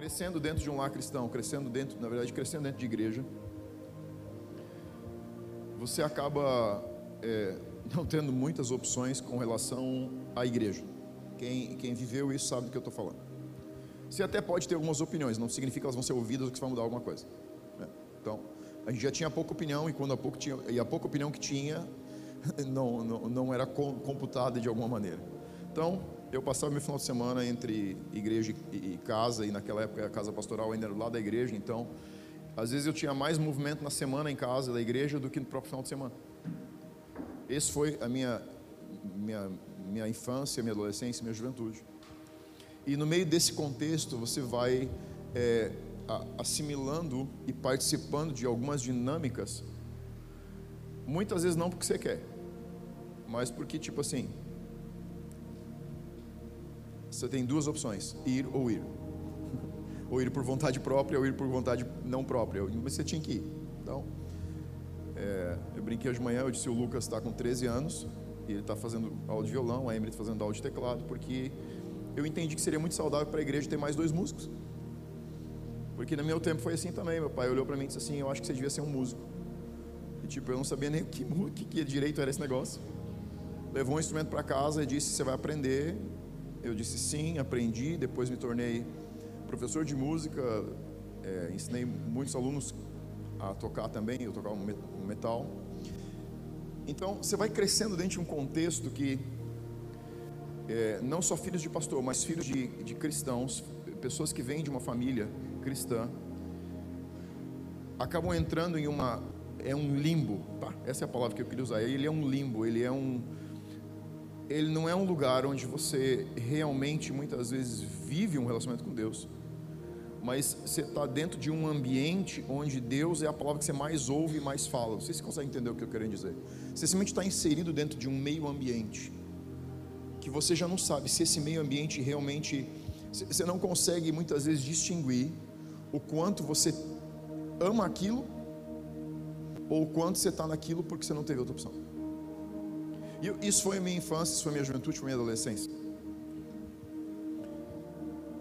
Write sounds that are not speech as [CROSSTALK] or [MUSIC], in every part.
crescendo dentro de um lar cristão, crescendo dentro, na verdade, crescendo dentro de igreja, você acaba é, não tendo muitas opções com relação à igreja. Quem, quem viveu isso sabe do que eu estou falando. Você até pode ter algumas opiniões, não significa que elas vão ser ouvidas ou que você vai mudar alguma coisa. Né? Então, a gente já tinha pouca opinião e quando a pouco tinha, e a pouca opinião que tinha [LAUGHS] não, não, não era computada de alguma maneira. Então, eu passava meu final de semana entre igreja e casa, e naquela época a casa pastoral ainda era do lado da igreja, então, às vezes eu tinha mais movimento na semana em casa da igreja do que no próprio final de semana. Esse foi a minha, minha, minha infância, minha adolescência, minha juventude. E no meio desse contexto, você vai é, assimilando e participando de algumas dinâmicas, muitas vezes não porque você quer, mas porque, tipo assim, você tem duas opções: ir ou ir. ou ir por vontade própria ou ir por vontade não própria. Você tinha que ir. Então, é, eu brinquei hoje de manhã, eu disse: o Lucas está com 13 anos e ele está fazendo aula de violão, a Emily está fazendo aula de teclado, porque eu entendi que seria muito saudável para a igreja ter mais dois músicos. Porque no meu tempo foi assim também. Meu pai olhou para mim e disse assim: Eu acho que você devia ser um músico. E tipo, eu não sabia nem que, que, que direito era esse negócio. Levou um instrumento para casa e disse: Você vai aprender. Eu disse sim, aprendi. Depois me tornei professor de música. É, ensinei muitos alunos a tocar também. Eu tocava um metal. Então, você vai crescendo dentro de um contexto que é, não só filhos de pastor, mas filhos de, de cristãos, pessoas que vêm de uma família cristã, acabam entrando em uma é um limbo, tá? Essa é a palavra que eu queria usar. Ele é um limbo, ele é um ele não é um lugar onde você realmente muitas vezes vive um relacionamento com Deus, mas você está dentro de um ambiente onde Deus é a palavra que você mais ouve e mais fala. Não sei se você consegue entender o que eu quero dizer. Você simplesmente está inserido dentro de um meio ambiente que você já não sabe se esse meio ambiente realmente você não consegue muitas vezes distinguir o quanto você ama aquilo ou o quanto você está naquilo porque você não teve outra opção. E isso foi minha infância, isso foi minha juventude, foi minha adolescência.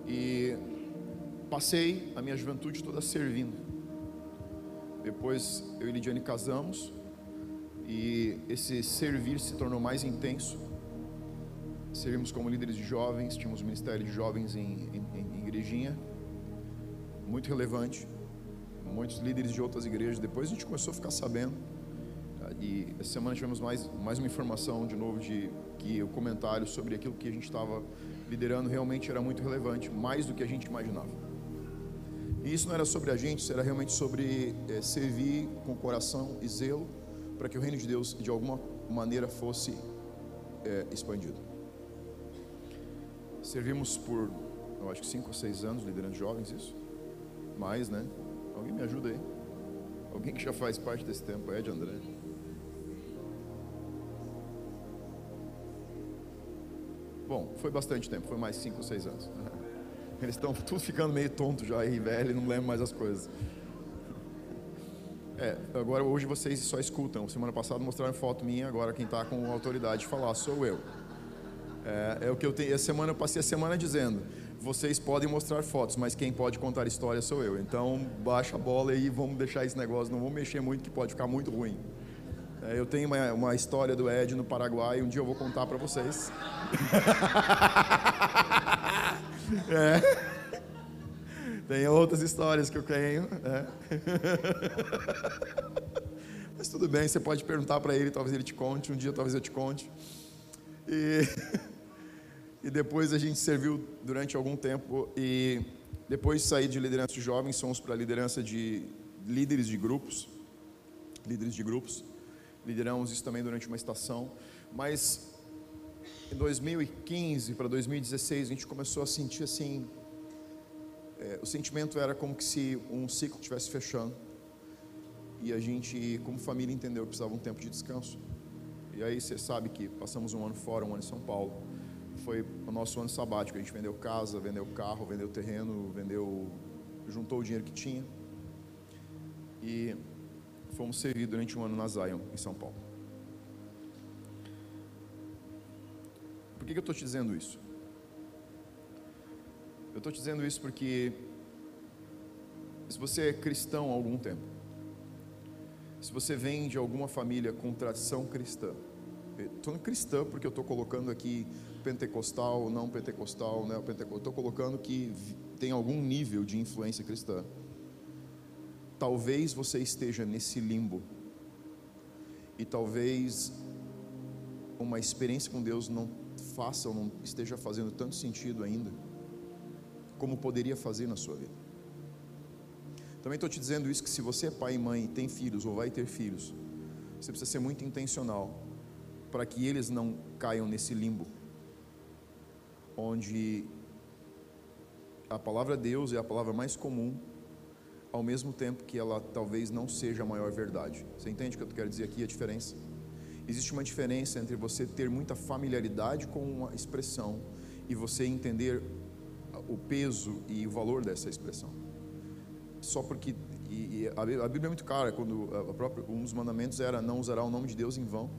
E passei a minha juventude toda servindo. Depois eu e Lidiane casamos e esse servir se tornou mais intenso. Servimos como líderes de jovens, tínhamos ministério de jovens em, em, em igrejinha, muito relevante. Muitos líderes de outras igrejas. Depois a gente começou a ficar sabendo. E essa semana tivemos mais, mais uma informação de novo de que o comentário sobre aquilo que a gente estava liderando realmente era muito relevante, mais do que a gente imaginava. E isso não era sobre a gente, era realmente sobre é, servir com coração e zelo para que o reino de Deus de alguma maneira fosse é, expandido. Servimos por, eu acho que cinco ou seis anos liderando jovens, isso? Mais, né? Alguém me ajuda aí? Alguém que já faz parte desse tempo, Ed André? Bom, foi bastante tempo, foi mais cinco ou seis anos. [LAUGHS] Eles estão tudo ficando meio tonto já aí, velho, não lembro mais as coisas. É, agora hoje vocês só escutam. Semana passada mostraram foto minha, agora quem está com autoridade de falar sou eu. É, é o que eu tenho. Essa semana eu passei a semana dizendo: vocês podem mostrar fotos, mas quem pode contar história sou eu. Então baixa a bola e vamos deixar esse negócio, não vamos mexer muito que pode ficar muito ruim. É, eu tenho uma, uma, história do Ed no Paraguai, um dia eu vou contar para vocês. [LAUGHS] é. Tem outras histórias que eu tenho. É. [LAUGHS] Mas tudo bem, você pode perguntar para ele, talvez ele te conte, um dia talvez eu te conte. E [LAUGHS] E depois a gente serviu durante algum tempo e depois de sair de liderança de jovens, fomos para liderança de líderes de grupos, líderes de grupos. Lideramos isso também durante uma estação, mas em 2015 para 2016 a gente começou a sentir assim, é, o sentimento era como que se um ciclo estivesse fechando e a gente, como família, entendeu que precisava um tempo de descanso. E aí você sabe que passamos um ano fora, um ano em São Paulo foi o nosso ano sabático. A gente vendeu casa, vendeu carro, vendeu terreno, vendeu, juntou o dinheiro que tinha e fomos servir durante um ano na Zion, em São Paulo. Por que, que eu estou te dizendo isso? Eu estou te dizendo isso porque se você é cristão há algum tempo, se você vem de alguma família com tradição cristã, estou cristã porque eu estou colocando aqui pentecostal, não pentecostal, né? Estou colocando que tem algum nível de influência cristã. Talvez você esteja nesse limbo e talvez uma experiência com Deus não faça ou não esteja fazendo tanto sentido ainda como poderia fazer na sua vida. Também estou te dizendo isso que se você é pai e mãe, tem filhos ou vai ter filhos, você precisa ser muito intencional para que eles não caiam nesse limbo, onde a palavra Deus é a palavra mais comum, ao mesmo tempo que ela talvez não seja a maior verdade. Você entende o que eu quero dizer aqui, a diferença? Existe uma diferença entre você ter muita familiaridade com uma expressão e você entender o peso e o valor dessa expressão só porque e, e a, Bíblia é muito clara quando a própria, um dos mandamentos era não usará o nome de Deus em vão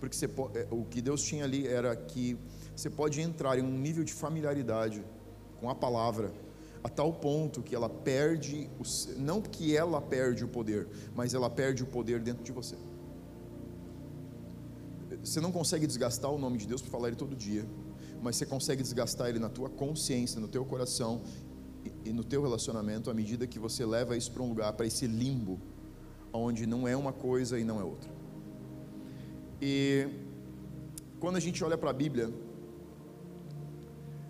porque você, é, o que Deus tinha ali era que você pode entrar em um nível de familiaridade com a palavra a tal ponto que ela perde o, não que ela perde o poder mas ela perde o poder dentro de você você não consegue desgastar o nome de Deus por falar ele todo dia mas você consegue desgastar ele na tua consciência, no teu coração e no teu relacionamento à medida que você leva isso para um lugar, para esse limbo, onde não é uma coisa e não é outra. E quando a gente olha para a Bíblia,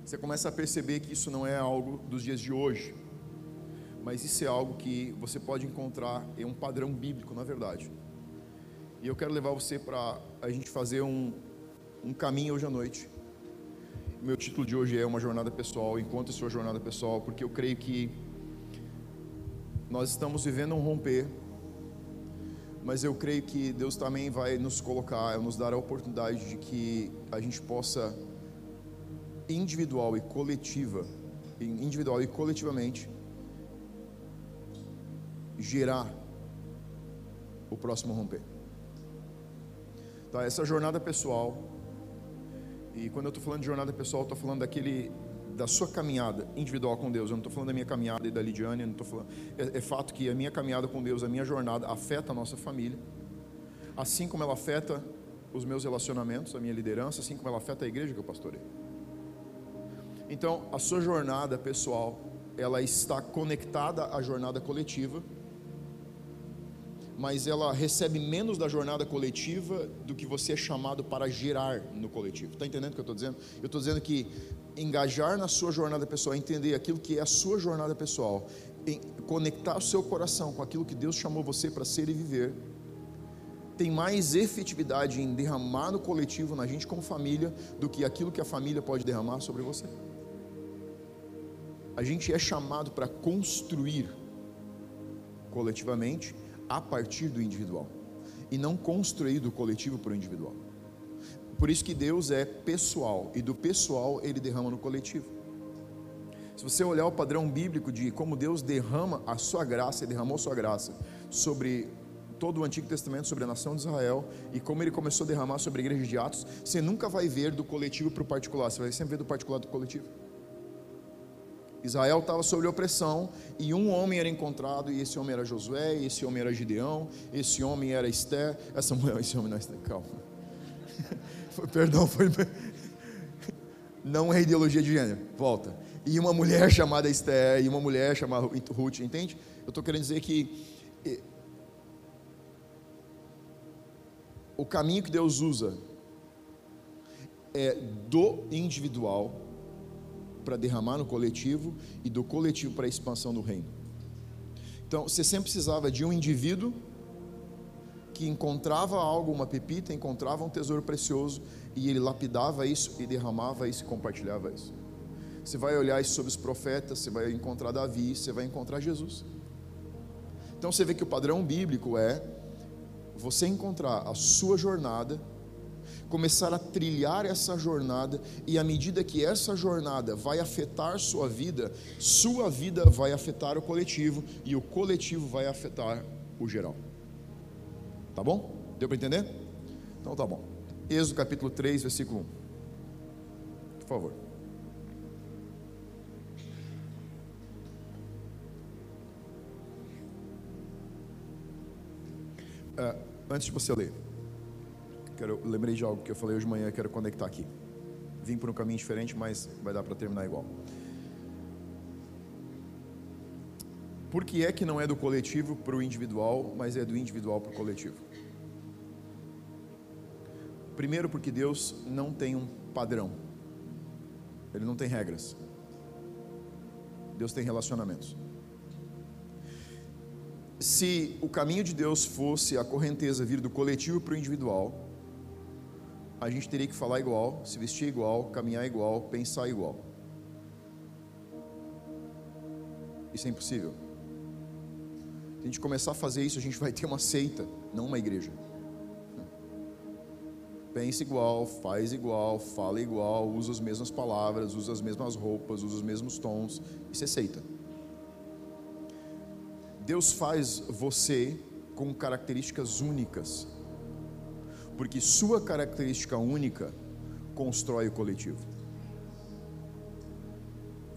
você começa a perceber que isso não é algo dos dias de hoje, mas isso é algo que você pode encontrar em um padrão bíblico, na verdade. E eu quero levar você para a gente fazer um, um caminho hoje à noite meu título de hoje é uma jornada pessoal, encontre sua jornada pessoal, porque eu creio que nós estamos vivendo um romper, mas eu creio que Deus também vai nos colocar, nos dar a oportunidade de que a gente possa individual e coletiva, individual e coletivamente gerar o próximo romper. Tá, essa jornada pessoal e quando eu estou falando de jornada pessoal, estou falando daquele da sua caminhada individual com Deus. Eu não estou falando da minha caminhada e da Lidiane. Não tô falando. É, é, fato que a minha caminhada com Deus, a minha jornada afeta a nossa família, assim como ela afeta os meus relacionamentos, a minha liderança, assim como ela afeta a igreja que eu pastorei. Então, a sua jornada pessoal, ela está conectada à jornada coletiva mas ela recebe menos da jornada coletiva do que você é chamado para gerar no coletivo. Está entendendo o que eu estou dizendo? Eu estou dizendo que engajar na sua jornada pessoal, entender aquilo que é a sua jornada pessoal, conectar o seu coração com aquilo que Deus chamou você para ser e viver, tem mais efetividade em derramar no coletivo, na gente como família, do que aquilo que a família pode derramar sobre você. A gente é chamado para construir coletivamente a partir do individual e não construir do coletivo para o individual. Por isso que Deus é pessoal e do pessoal ele derrama no coletivo. Se você olhar o padrão bíblico de como Deus derrama a sua graça e derramou sua graça sobre todo o Antigo Testamento, sobre a nação de Israel e como ele começou a derramar sobre a igreja de Atos, você nunca vai ver do coletivo para o particular, você vai sempre ver do particular do coletivo. Israel estava sob opressão e um homem era encontrado, e esse homem era Josué, esse homem era Gideão, esse homem era Esther, essa mulher, [LAUGHS] esse homem não é Esther, calma. [LAUGHS] Foi, perdão, foi. [LAUGHS] Não é ideologia de gênero, volta. E uma mulher chamada Esther, e uma mulher chamada Ruth, entende? Eu estou querendo dizer que o caminho que Deus usa é do individual para derramar no coletivo e do coletivo para a expansão do reino. Então, você sempre precisava de um indivíduo que encontrava algo, uma pepita, encontrava um tesouro precioso e ele lapidava isso e derramava isso e compartilhava isso. Você vai olhar isso sobre os profetas, você vai encontrar Davi, você vai encontrar Jesus. Então você vê que o padrão bíblico é você encontrar a sua jornada começar a trilhar essa jornada, e à medida que essa jornada vai afetar sua vida, sua vida vai afetar o coletivo, e o coletivo vai afetar o geral. Tá bom? Deu para entender? Então tá bom. Êxodo capítulo 3, versículo 1. Por favor. Uh, antes de você ler quero, lembrei de algo que eu falei hoje de manhã, quero conectar aqui. Vim por um caminho diferente, mas vai dar para terminar igual. Por que é que não é do coletivo para o individual, mas é do individual para o coletivo? Primeiro, porque Deus não tem um padrão, Ele não tem regras. Deus tem relacionamentos. Se o caminho de Deus fosse a correnteza vir do coletivo para o individual, a gente teria que falar igual, se vestir igual, caminhar igual, pensar igual. Isso é impossível. Se a gente começar a fazer isso, a gente vai ter uma seita, não uma igreja. Pensa igual, faz igual, fala igual, usa as mesmas palavras, usa as mesmas roupas, usa os mesmos tons. Isso é seita. Deus faz você com características únicas, porque sua característica única constrói o coletivo.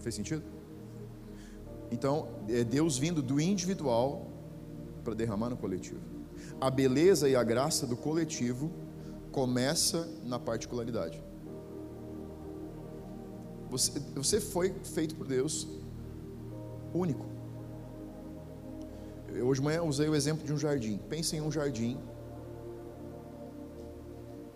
Fez sentido? Então, é Deus vindo do individual para derramar no coletivo. A beleza e a graça do coletivo começa na particularidade. Você, você foi feito por Deus único. Eu, hoje de manhã usei o exemplo de um jardim. Pense em um jardim.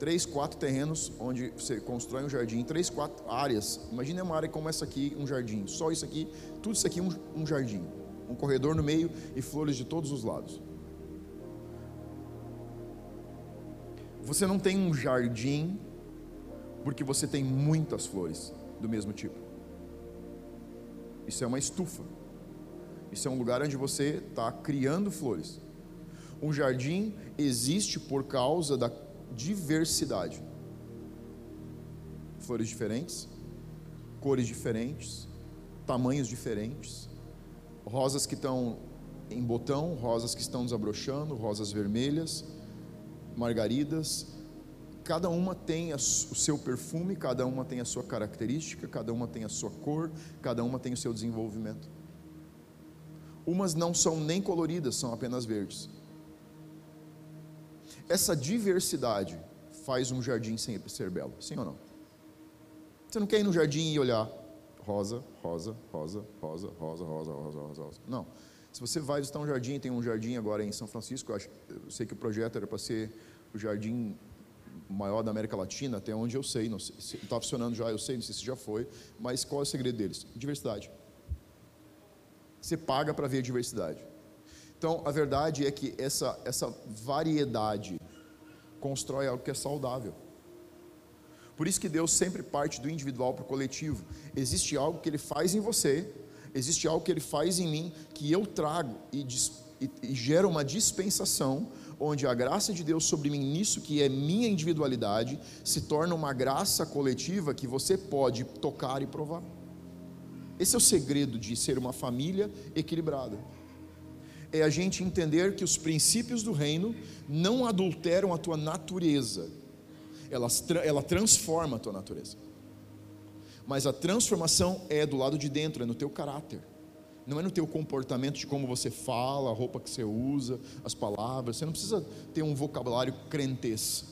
Três, quatro terrenos onde você constrói um jardim, três, quatro áreas. Imagine uma área como essa aqui, um jardim. Só isso aqui, tudo isso aqui um, um jardim. Um corredor no meio e flores de todos os lados. Você não tem um jardim porque você tem muitas flores do mesmo tipo. Isso é uma estufa. Isso é um lugar onde você está criando flores. Um jardim existe por causa da diversidade. Flores diferentes, cores diferentes, tamanhos diferentes, rosas que estão em botão, rosas que estão desabrochando, rosas vermelhas, margaridas. Cada uma tem o seu perfume, cada uma tem a sua característica, cada uma tem a sua cor, cada uma tem o seu desenvolvimento. Umas não são nem coloridas, são apenas verdes. Essa diversidade faz um jardim sempre ser belo, sim ou não? Você não quer ir no jardim e olhar rosa, rosa, rosa, rosa, rosa, rosa, rosa, rosa, rosa. Não. Se você vai visitar um jardim, tem um jardim agora em São Francisco, eu, acho, eu sei que o projeto era para ser o jardim maior da América Latina, até onde eu sei, não sei, está funcionando já, eu sei, não sei se já foi, mas qual é o segredo deles? Diversidade. Você paga para ver a diversidade. Então, a verdade é que essa, essa variedade constrói algo que é saudável. Por isso que Deus sempre parte do individual para o coletivo. Existe algo que Ele faz em você, existe algo que Ele faz em mim, que eu trago e, e, e gera uma dispensação, onde a graça de Deus sobre mim, nisso que é minha individualidade, se torna uma graça coletiva que você pode tocar e provar. Esse é o segredo de ser uma família equilibrada. É a gente entender que os princípios do reino não adulteram a tua natureza, ela transforma a tua natureza. Mas a transformação é do lado de dentro, é no teu caráter. Não é no teu comportamento de como você fala, a roupa que você usa, as palavras. Você não precisa ter um vocabulário crentez.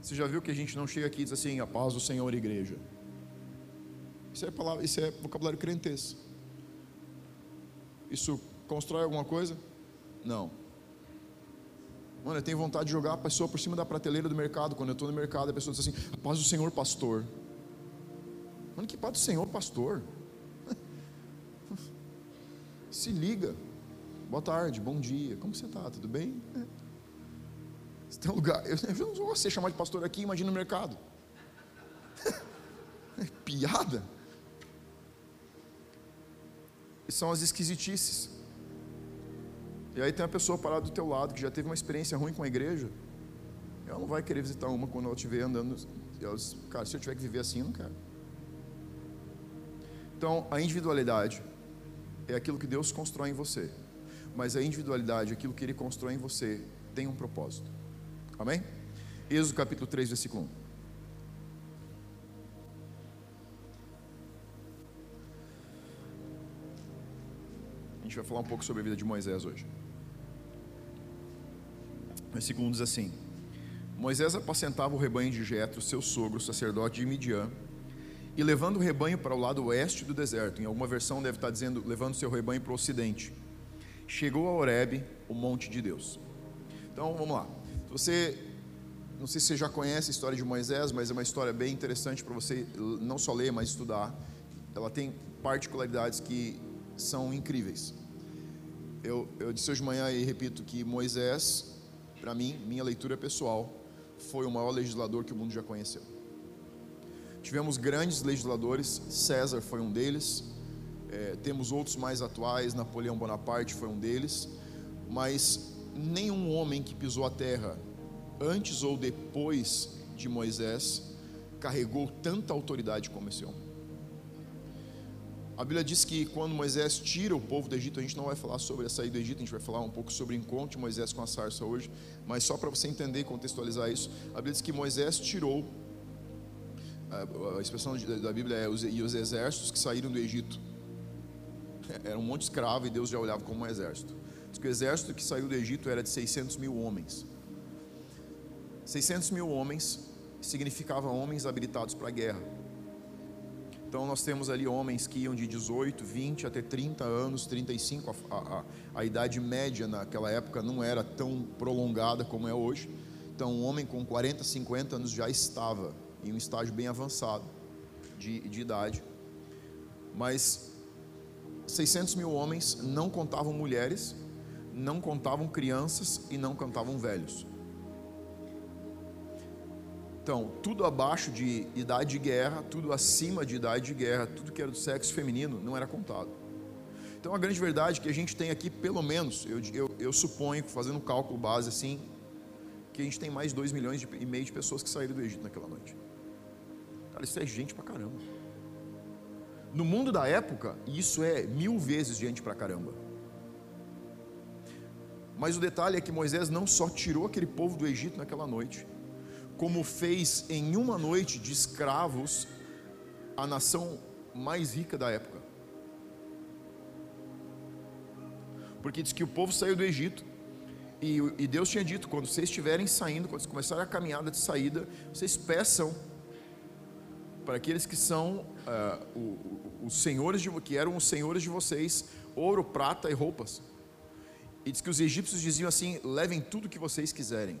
Você já viu que a gente não chega aqui e diz assim, a paz do Senhor, igreja. Isso é, palavra, isso é vocabulário crentez. Isso constrói alguma coisa? Não. Mano, eu tenho vontade de jogar a pessoa por cima da prateleira do mercado. Quando eu estou no mercado, a pessoa diz assim: a paz do Senhor, pastor. Mano, que paz do Senhor, pastor. [LAUGHS] Se liga. Boa tarde, bom dia. Como você está? Tudo bem? [LAUGHS] Você tem um lugar. Eu, [LAUGHS] eu não vou ser chamado de pastor aqui, imagina no mercado. É piada. São as esquisitices. E aí tem uma pessoa parada do teu lado que já teve uma experiência ruim com a igreja. Ela não vai querer visitar uma quando ela estiver andando. Ela diz, cara, se eu tiver que viver assim, eu não quero. Então, a individualidade é aquilo que Deus constrói em você. Mas a individualidade, aquilo que Ele constrói em você, tem um propósito. Amém? Êxodo capítulo 3, versículo 1. Gente vai falar um pouco sobre a vida de Moisés hoje. Versículo 1 diz assim: Moisés apacentava o rebanho de Jetro, seu sogro, sacerdote de Midian, e levando o rebanho para o lado oeste do deserto. Em alguma versão deve estar dizendo levando seu rebanho para o ocidente. Chegou a Horebe, o monte de Deus. Então vamos lá. Você não sei se você já conhece a história de Moisés, mas é uma história bem interessante para você não só ler, mas estudar. Ela tem particularidades que são incríveis. Eu, eu disse hoje de manhã e repito que Moisés, para mim, minha leitura pessoal, foi o maior legislador que o mundo já conheceu. Tivemos grandes legisladores, César foi um deles, é, temos outros mais atuais, Napoleão Bonaparte foi um deles, mas nenhum homem que pisou a terra antes ou depois de Moisés, carregou tanta autoridade como esse homem. A Bíblia diz que quando Moisés tira o povo do Egito, a gente não vai falar sobre a saída do Egito, a gente vai falar um pouco sobre o encontro de Moisés com a sarça hoje, mas só para você entender e contextualizar isso, a Bíblia diz que Moisés tirou, a expressão da Bíblia é e os exércitos que saíram do Egito. [LAUGHS] Era um monte de escravo e Deus já olhava como um exército. Diz que o exército que saiu do Egito era de 600 mil homens. 600 mil homens significava homens habilitados para a guerra. Então nós temos ali homens que iam de 18, 20 até 30 anos, 35. A, a, a idade média naquela época não era tão prolongada como é hoje. Então um homem com 40, 50 anos já estava em um estágio bem avançado de, de idade. Mas 600 mil homens não contavam mulheres, não contavam crianças e não contavam velhos. Então, tudo abaixo de idade de guerra, tudo acima de idade de guerra, tudo que era do sexo feminino não era contado. Então, a grande verdade é que a gente tem aqui, pelo menos, eu, eu, eu suponho, fazendo um cálculo base assim, que a gente tem mais de 2 milhões de, e meio de pessoas que saíram do Egito naquela noite. Cara, isso é gente pra caramba. No mundo da época, isso é mil vezes gente pra caramba. Mas o detalhe é que Moisés não só tirou aquele povo do Egito naquela noite, como fez em uma noite de escravos a nação mais rica da época. Porque diz que o povo saiu do Egito e, e Deus tinha dito: quando vocês estiverem saindo, quando vocês começarem a caminhada de saída, vocês peçam para aqueles que são uh, os senhores de, que eram os senhores de vocês ouro, prata e roupas. E diz que os egípcios diziam assim: levem tudo que vocês quiserem.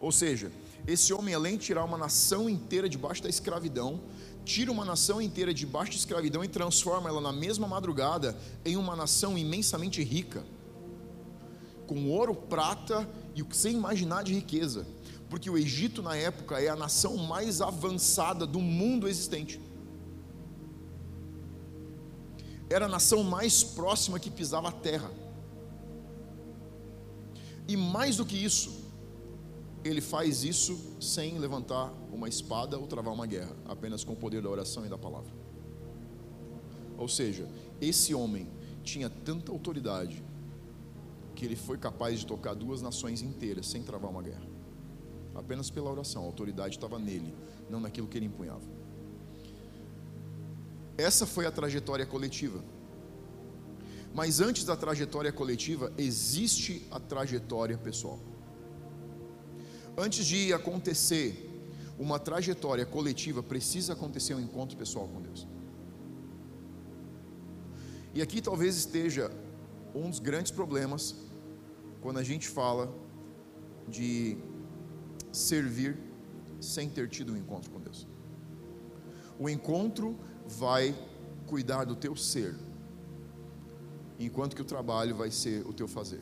Ou seja, esse homem, além de tirar uma nação inteira debaixo da escravidão, tira uma nação inteira debaixo da escravidão e transforma ela na mesma madrugada em uma nação imensamente rica, com ouro, prata e o que você imaginar de riqueza, porque o Egito na época é a nação mais avançada do mundo existente. Era a nação mais próxima que pisava a terra. E mais do que isso, ele faz isso sem levantar uma espada ou travar uma guerra, apenas com o poder da oração e da palavra. Ou seja, esse homem tinha tanta autoridade que ele foi capaz de tocar duas nações inteiras sem travar uma guerra. Apenas pela oração, a autoridade estava nele, não naquilo que ele empunhava. Essa foi a trajetória coletiva. Mas antes da trajetória coletiva, existe a trajetória pessoal. Antes de acontecer uma trajetória coletiva, precisa acontecer um encontro pessoal com Deus. E aqui talvez esteja um dos grandes problemas quando a gente fala de servir sem ter tido um encontro com Deus. O encontro vai cuidar do teu ser, enquanto que o trabalho vai ser o teu fazer.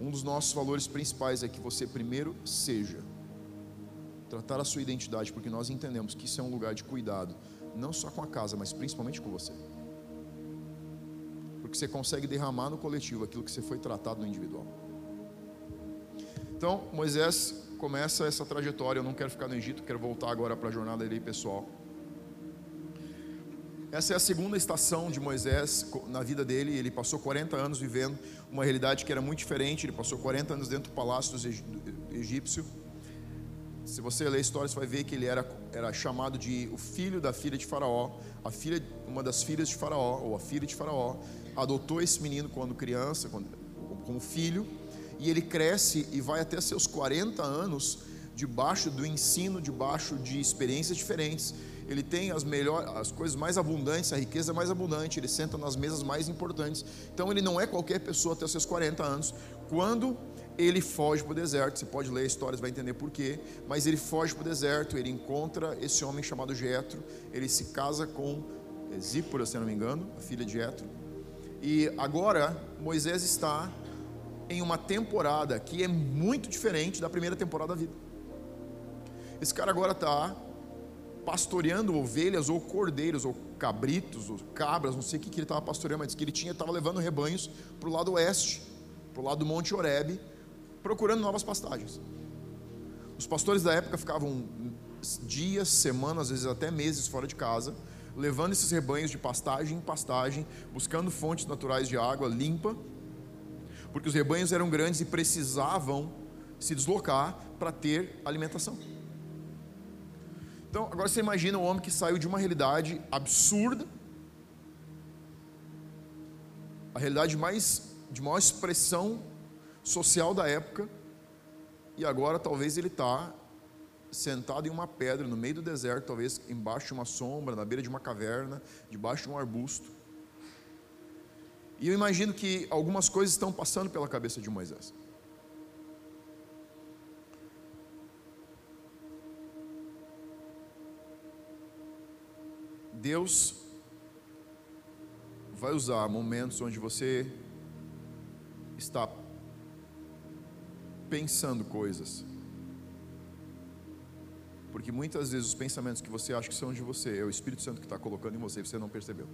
Um dos nossos valores principais é que você primeiro seja. Tratar a sua identidade, porque nós entendemos que isso é um lugar de cuidado, não só com a casa, mas principalmente com você. Porque você consegue derramar no coletivo aquilo que você foi tratado no individual. Então, Moisés começa essa trajetória. Eu não quero ficar no Egito, quero voltar agora para a jornada dele pessoal. Essa é a segunda estação de Moisés na vida dele. Ele passou 40 anos vivendo uma realidade que era muito diferente. Ele passou 40 anos dentro do palácio do egípcio. Se você ler a história, você vai ver que ele era, era chamado de o filho da filha de Faraó, a filha, uma das filhas de Faraó, ou a filha de Faraó. adotou esse menino quando criança, quando, como filho, e ele cresce e vai até seus 40 anos debaixo do ensino, debaixo de experiências diferentes. Ele tem as melhores, as coisas mais abundantes, a riqueza mais abundante, ele senta nas mesas mais importantes. Então ele não é qualquer pessoa até seus 40 anos. Quando ele foge para o deserto, você pode ler a história, você vai entender porquê, mas ele foge para o deserto, ele encontra esse homem chamado Jetro, ele se casa com Zípora, se não me engano, a filha de Jetro. E agora Moisés está em uma temporada que é muito diferente da primeira temporada da vida. Esse cara agora está pastoreando ovelhas ou cordeiros ou cabritos ou cabras, não sei o que, que ele estava pastoreando, mas que ele tinha estava levando rebanhos para o lado oeste, para o lado do Monte Oreb, procurando novas pastagens. Os pastores da época ficavam dias, semanas, às vezes até meses fora de casa, levando esses rebanhos de pastagem em pastagem, buscando fontes naturais de água limpa porque os rebanhos eram grandes e precisavam se deslocar para ter alimentação. Então, agora você imagina um homem que saiu de uma realidade absurda, a realidade mais de maior expressão social da época, e agora talvez ele está sentado em uma pedra no meio do deserto, talvez embaixo de uma sombra, na beira de uma caverna, debaixo de um arbusto. E eu imagino que algumas coisas estão passando pela cabeça de Moisés. Deus vai usar momentos onde você está pensando coisas. Porque muitas vezes os pensamentos que você acha que são de você é o Espírito Santo que está colocando em você e você não percebeu.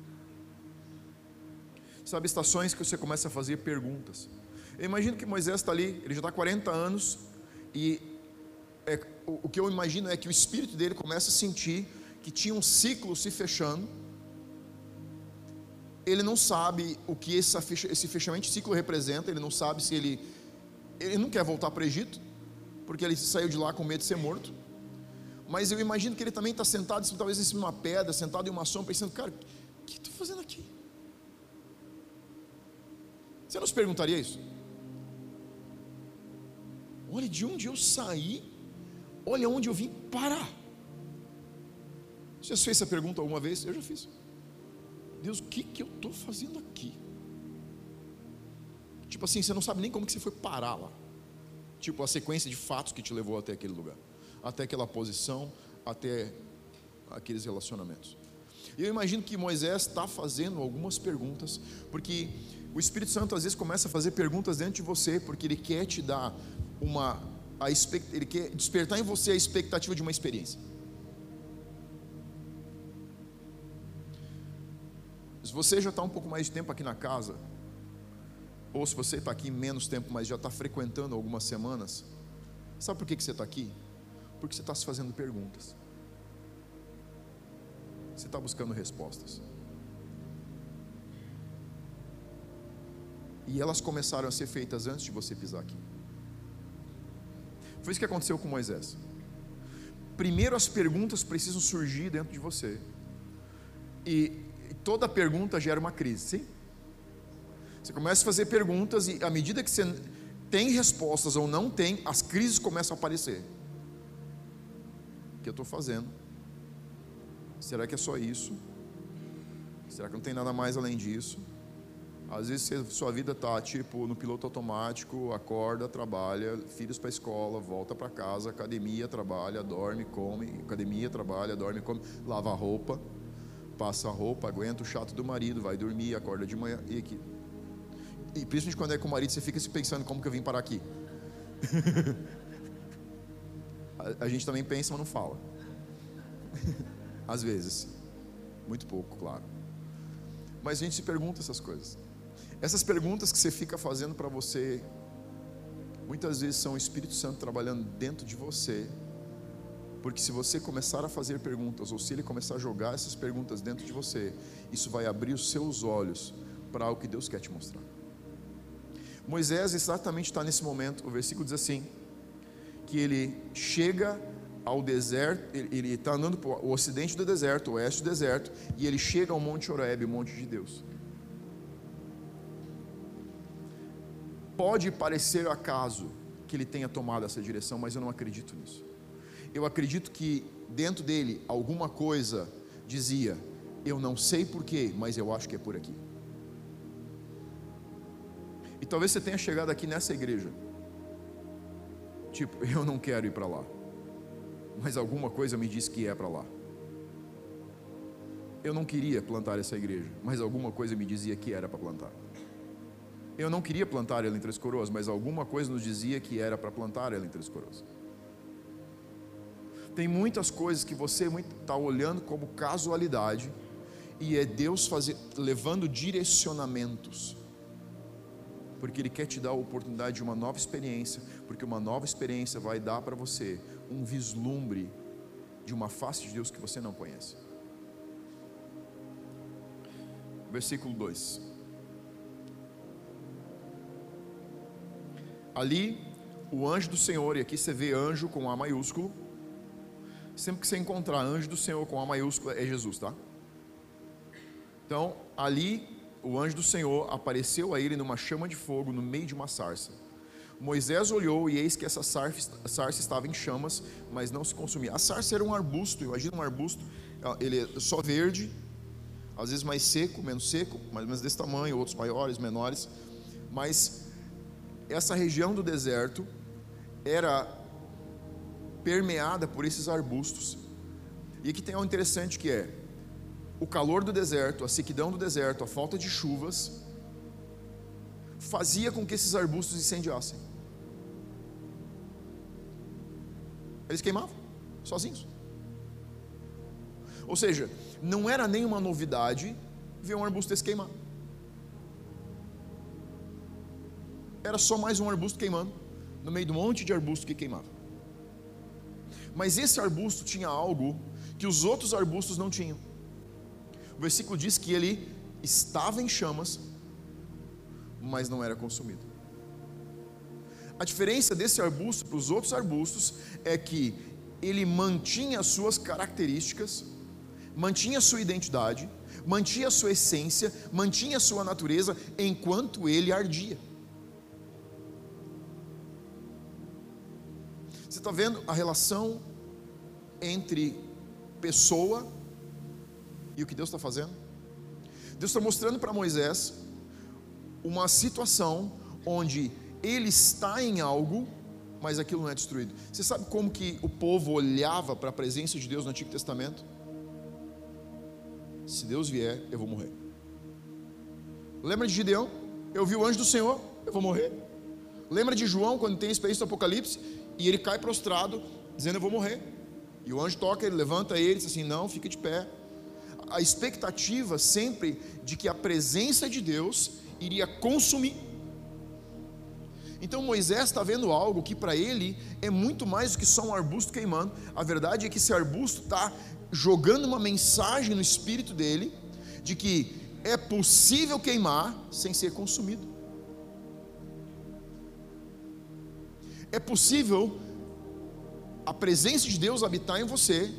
Sabe, estações que você começa a fazer perguntas. Eu imagino que Moisés está ali, ele já está 40 anos, e é, o, o que eu imagino é que o espírito dele começa a sentir que tinha um ciclo se fechando. Ele não sabe o que esse, esse fechamento de ciclo representa, ele não sabe se ele. Ele não quer voltar para o Egito, porque ele saiu de lá com medo de ser morto. Mas eu imagino que ele também está sentado, talvez em cima de uma pedra, sentado em uma sombra, pensando: cara, o que estou fazendo aqui? Você não se perguntaria isso? Olha de onde eu saí, olha onde eu vim parar. Você fez essa pergunta alguma vez? Eu já fiz. Deus, o que, que eu estou fazendo aqui? Tipo assim, você não sabe nem como que você foi parar lá. Tipo, a sequência de fatos que te levou até aquele lugar, até aquela posição, até aqueles relacionamentos. Eu imagino que Moisés está fazendo algumas perguntas, porque o Espírito Santo às vezes começa a fazer perguntas dentro de você, porque ele quer te dar uma a ele quer despertar em você a expectativa de uma experiência. Se você já está um pouco mais de tempo aqui na casa, ou se você está aqui menos tempo, mas já está frequentando algumas semanas, sabe por que, que você está aqui? Porque você está se fazendo perguntas. Você está buscando respostas. E elas começaram a ser feitas antes de você pisar aqui. Foi isso que aconteceu com Moisés. Primeiro as perguntas precisam surgir dentro de você. E toda pergunta gera uma crise, sim? Você começa a fazer perguntas e à medida que você tem respostas ou não tem, as crises começam a aparecer. O que eu estou fazendo? Será que é só isso? Será que não tem nada mais além disso? Às vezes sua vida está tipo no piloto automático, acorda, trabalha, filhos para a escola, volta para casa, academia, trabalha, dorme, come, academia, trabalha, dorme, come, lava a roupa, passa a roupa, aguenta o chato do marido, vai dormir, acorda de manhã e aqui. E principalmente quando é com o marido, você fica se pensando como que eu vim parar aqui. [LAUGHS] a, a gente também pensa, mas não fala. [LAUGHS] Às vezes. Muito pouco, claro. Mas a gente se pergunta essas coisas. Essas perguntas que você fica fazendo para você, muitas vezes são o Espírito Santo trabalhando dentro de você. Porque se você começar a fazer perguntas, ou se ele começar a jogar essas perguntas dentro de você, isso vai abrir os seus olhos para o que Deus quer te mostrar. Moisés exatamente está nesse momento, o versículo diz assim: que ele chega ao deserto, ele está andando para o ocidente do deserto, o oeste do deserto, e ele chega ao Monte Horeb, o monte de Deus. Pode parecer acaso que ele tenha tomado essa direção, mas eu não acredito nisso. Eu acredito que dentro dele alguma coisa dizia: Eu não sei porquê, mas eu acho que é por aqui. E talvez você tenha chegado aqui nessa igreja, tipo, eu não quero ir para lá, mas alguma coisa me diz que é para lá. Eu não queria plantar essa igreja, mas alguma coisa me dizia que era para plantar. Eu não queria plantar ela em Três Coroas, mas alguma coisa nos dizia que era para plantar ela em Três Coroas. Tem muitas coisas que você está olhando como casualidade e é Deus fazer, levando direcionamentos, porque Ele quer te dar a oportunidade de uma nova experiência, porque uma nova experiência vai dar para você um vislumbre de uma face de Deus que você não conhece. Versículo 2. Ali, o anjo do Senhor, e aqui você vê anjo com A maiúsculo. Sempre que você encontrar anjo do Senhor com A maiúsculo, é Jesus, tá? Então, ali, o anjo do Senhor apareceu a ele numa chama de fogo no meio de uma sarça. Moisés olhou e eis que essa sarça estava em chamas, mas não se consumia. A sarça era um arbusto, imagina um arbusto, ele é só verde, às vezes mais seco, menos seco, mais ou menos desse tamanho, outros maiores, menores, mas essa região do deserto era permeada por esses arbustos. E aqui tem algo interessante que é o calor do deserto, a sequidão do deserto, a falta de chuvas fazia com que esses arbustos incendiassem. Eles queimavam sozinhos. Ou seja, não era nenhuma novidade ver um arbusto desse queimar. Era só mais um arbusto queimando, no meio de um monte de arbusto que queimava. Mas esse arbusto tinha algo que os outros arbustos não tinham. O versículo diz que ele estava em chamas, mas não era consumido. A diferença desse arbusto para os outros arbustos é que ele mantinha as suas características, mantinha sua identidade, mantinha sua essência, mantinha sua natureza enquanto ele ardia. Você está vendo a relação entre pessoa e o que Deus está fazendo? Deus está mostrando para Moisés uma situação onde ele está em algo, mas aquilo não é destruído. Você sabe como que o povo olhava para a presença de Deus no Antigo Testamento? se Deus vier, eu vou morrer. Lembra de Gideão? Eu vi o anjo do Senhor, eu vou morrer. Lembra de João, quando tem a experiência do Apocalipse, e ele cai prostrado, dizendo: Eu vou morrer. E o anjo toca, ele levanta ele diz assim: Não, fica de pé. A expectativa sempre de que a presença de Deus iria consumir. Então Moisés está vendo algo que para ele é muito mais do que só um arbusto queimando. A verdade é que esse arbusto está jogando uma mensagem no espírito dele de que é possível queimar sem ser consumido. É possível a presença de Deus habitar em você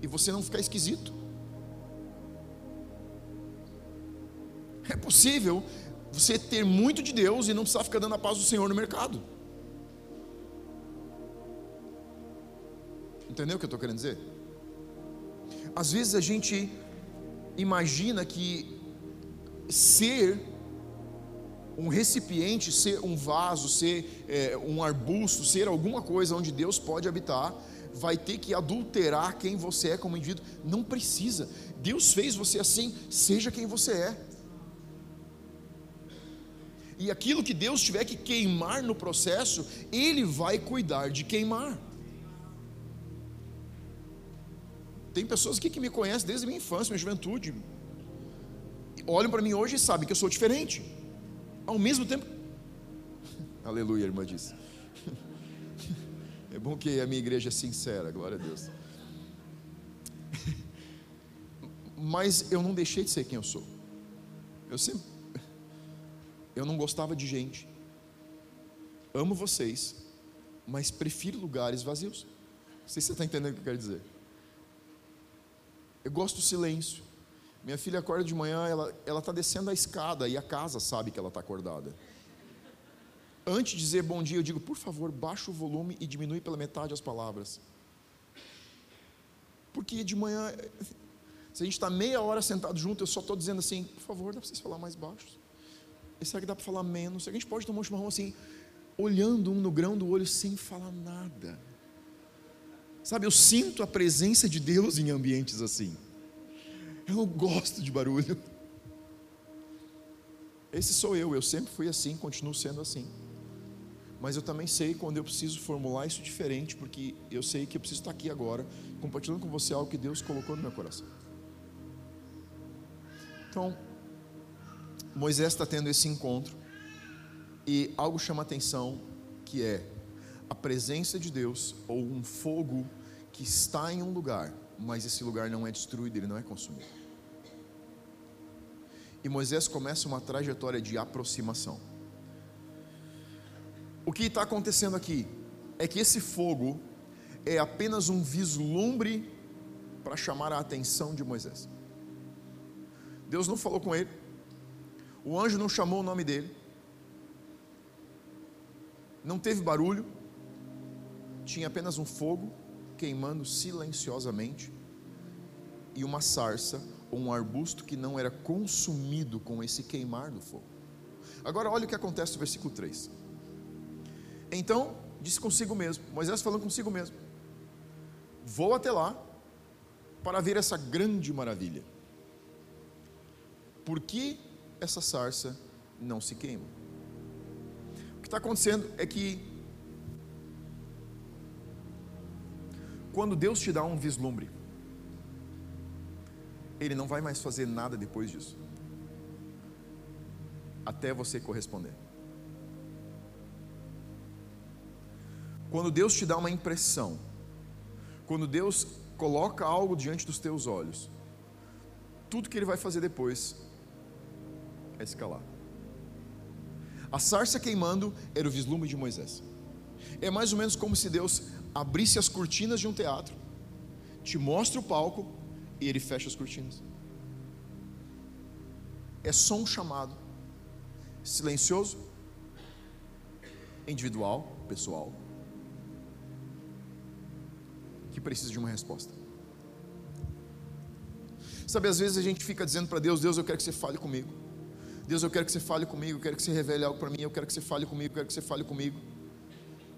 e você não ficar esquisito. É possível você ter muito de Deus e não precisar ficar dando a paz do Senhor no mercado. Entendeu o que eu estou querendo dizer? Às vezes a gente imagina que ser um recipiente, ser um vaso, ser é, um arbusto, ser alguma coisa onde Deus pode habitar, vai ter que adulterar quem você é como indivíduo. Não precisa. Deus fez você assim, seja quem você é. E aquilo que Deus tiver que queimar no processo, Ele vai cuidar de queimar. Tem pessoas aqui que me conhecem desde minha infância, minha juventude. Olham para mim hoje e sabem que eu sou diferente. Ao mesmo tempo. Aleluia, irmã disse. É bom que a minha igreja é sincera, glória a Deus. Mas eu não deixei de ser quem eu sou. Eu sempre. Eu não gostava de gente. Amo vocês, mas prefiro lugares vazios. Não sei se você está entendendo o que eu quero dizer. Eu gosto do silêncio. Minha filha acorda de manhã, ela está descendo a escada e a casa sabe que ela está acordada. antes de dizer bom dia, eu digo, por favor, baixa o volume e diminui pela metade as palavras. Porque de manhã, se a gente está meia hora sentado junto, eu só estou dizendo assim, por favor, dá para vocês falar mais baixo? E será que dá para falar menos? Será que a gente pode tomar um chimarrão assim, olhando um no grão do olho sem falar nada? Sabe, eu sinto a presença de Deus em ambientes assim. Eu não gosto de barulho. Esse sou eu, eu sempre fui assim, continuo sendo assim. Mas eu também sei quando eu preciso formular isso diferente, porque eu sei que eu preciso estar aqui agora, compartilhando com você algo que Deus colocou no meu coração. Então, Moisés está tendo esse encontro, e algo chama atenção, que é a presença de Deus, ou um fogo que está em um lugar, mas esse lugar não é destruído, ele não é consumido. E Moisés começa uma trajetória de aproximação. O que está acontecendo aqui é que esse fogo é apenas um vislumbre para chamar a atenção de Moisés. Deus não falou com ele, o anjo não chamou o nome dele, não teve barulho, tinha apenas um fogo queimando silenciosamente e uma sarça ou um arbusto que não era consumido com esse queimar do fogo. Agora olha o que acontece no versículo 3. Então, disse consigo mesmo, Moisés falando consigo mesmo: Vou até lá para ver essa grande maravilha. Por que essa sarça não se queima? O que está acontecendo é que quando Deus te dá um vislumbre, Ele não vai mais fazer nada depois disso, até você corresponder. Quando Deus te dá uma impressão, quando Deus coloca algo diante dos teus olhos, tudo que Ele vai fazer depois é escalar. A sarça queimando era o vislumbre de Moisés. É mais ou menos como se Deus abrisse as cortinas de um teatro, te mostra o palco e ele fecha as cortinas. É só um chamado, silencioso, individual, pessoal, que precisa de uma resposta. Sabe, às vezes a gente fica dizendo para Deus: Deus, eu quero que você fale comigo. Deus, eu quero que você fale comigo, eu quero que você revele algo para mim, eu quero que você fale comigo, eu quero que você fale comigo.